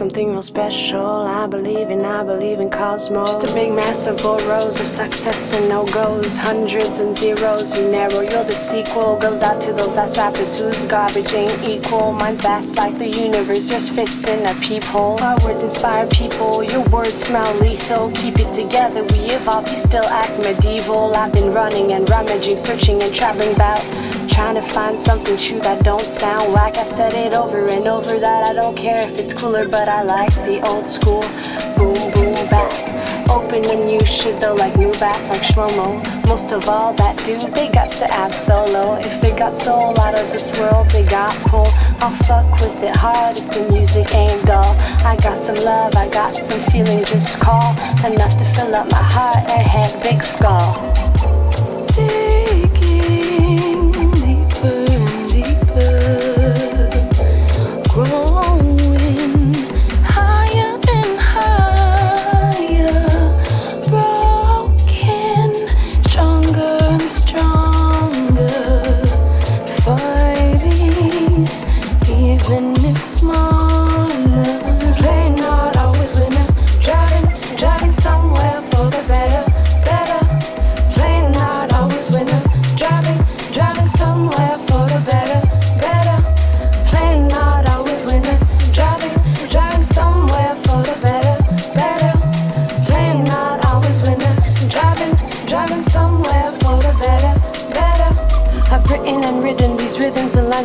something real special. I believe in, I believe in cosmos. Just a big massive bold rows of success and no goes, hundreds and zeros. You narrow, you're the sequel. Goes out to those ass rappers whose garbage ain't equal. Mine's vast like the universe, just fits in a peephole. Our words inspire people, your words smell lethal. Keep it together, we evolve, you still act medieval. I've been running and rummaging, searching and traveling about. Trying to find something true that don't sound whack. I've said it over and over that I don't care if it's cooler, but I like the old school. Boom, boom, back. Open a new shit though, like new back, like Shlomo. Most of all, that dude, big ups to Ab Solo. If it got soul out of this world, they got pull. I'll fuck with it hard if the music ain't dull. I got some love, I got some feeling, just call. Enough to fill up my heart and head, big skull.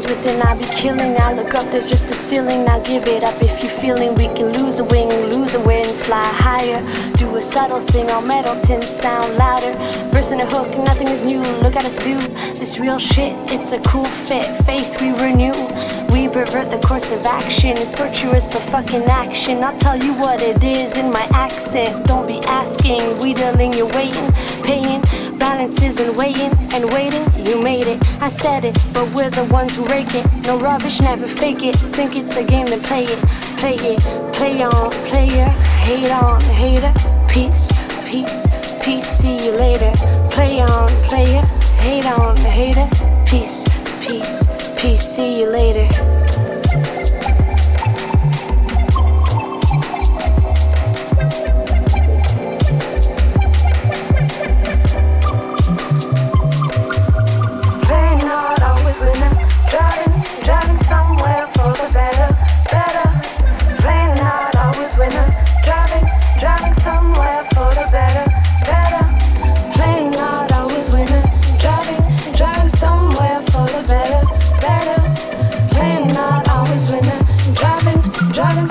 Within, I be killing. I look up, there's just a ceiling. Now give it up if you're feeling. We can lose a wing, lose a wind, fly higher. Do a subtle thing, all metal tin sound louder. Verse and a hook, nothing is new. Look at us do this real shit. It's a cool fit. Faith we renew. We revert the course of action. It's torturous but fucking action. I'll tell you what it is in my accent. Don't be asking. We dealing, you're waiting, paying balances and waiting and waiting. You made it, I said it, but we're the ones who rake it. No rubbish, never fake it. Think it's a game, then play it, play it, play on, player, hate on, hater. Peace, peace, peace. See you later. Play on, player, hate on, hater. Peace, peace, peace. See you later.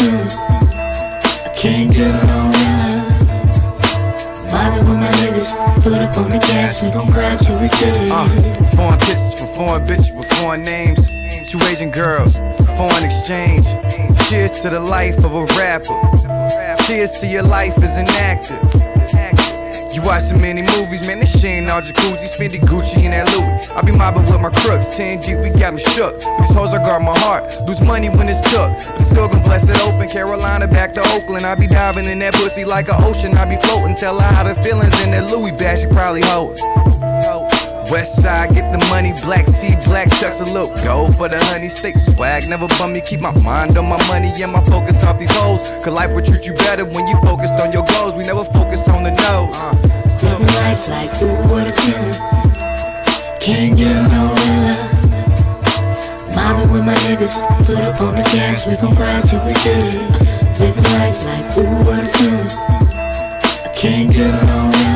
feelings. I can't get along Mobbing with my niggas, foot up on the gas, we gon' grind till we get it. Uh, foreign kisses for foreign bitches with foreign names. Two Asian girls, foreign exchange. Cheers to the life of a rapper. Cheers to your life as an actor be my with my crocks change you we got the shucks these hoes are got my heart. Lose money when it's stuck still gonna bless it open. Carolina back to oakland. I'll be diving in that pussy like an ocean. I be floating, tell her how the feelings in that Louis bag, she probably hold. West side, get the money, black tea, black chucks, a little gold for the honey stick. Swag never bum me, keep my mind on my money and my focus off these hoes. Cause life will treat you better when you focused on your goals. We never focus on the nose. Uh. Living life like, ooh, what a feeling. Can't get no realer. Mobbing with my niggas, foot up on the gas, we gon' grind till we get it. Living life like, ooh, what a feeling. I can't get no realer.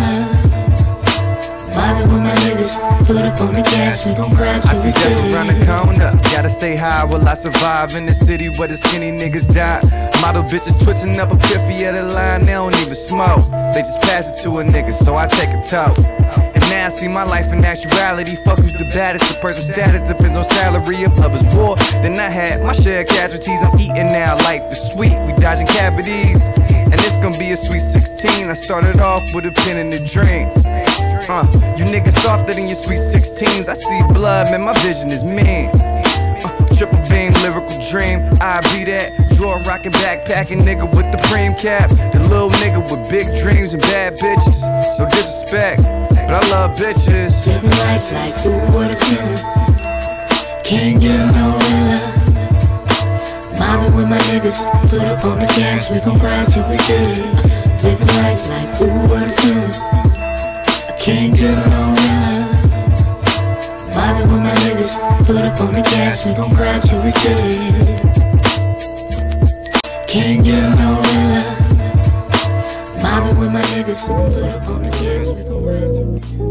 With my niggas, foot up on the gas, we gon' grind till we get it. I see death around the corner, gotta stay high while I survive in the city where the skinny niggas die. Model bitches twitching up a piffy at the line, they don't even smoke. They just pass it to a nigga, so I take a toke. And now I see my life in actuality. Fuck who's the baddest, the person's status depends on salary. If love is war, then I had my share of casualties. I'm eating now, life is sweet, we dodging cavities. And this gonna be a sweet 16. I started off with a pen and a dream. Uh, you niggas softer than your sweet 16s. I see blood, man, my vision is mean. Uh, triple beam, lyrical dream. I be that. Draw rockin' backpacking nigga with the cream cap. The little nigga with big dreams and bad bitches. No disrespect, but I love bitches. Living life like, ooh, what a feeling. Can't get no realer. Mobbing with my niggas, foot up on the gas, we gon' grind till we get it. Living life like, ooh, what a feeling. Can't get no realer. Mobbing with my niggas, foot up on the gas, we gon' grind till we get it. Can't get no. Mobbing with my niggas, foot up on the gas, we gon' grind till we get it.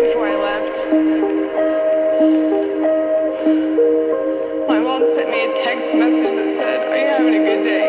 before I left. My mom sent me a text message that said, Are you having a good day?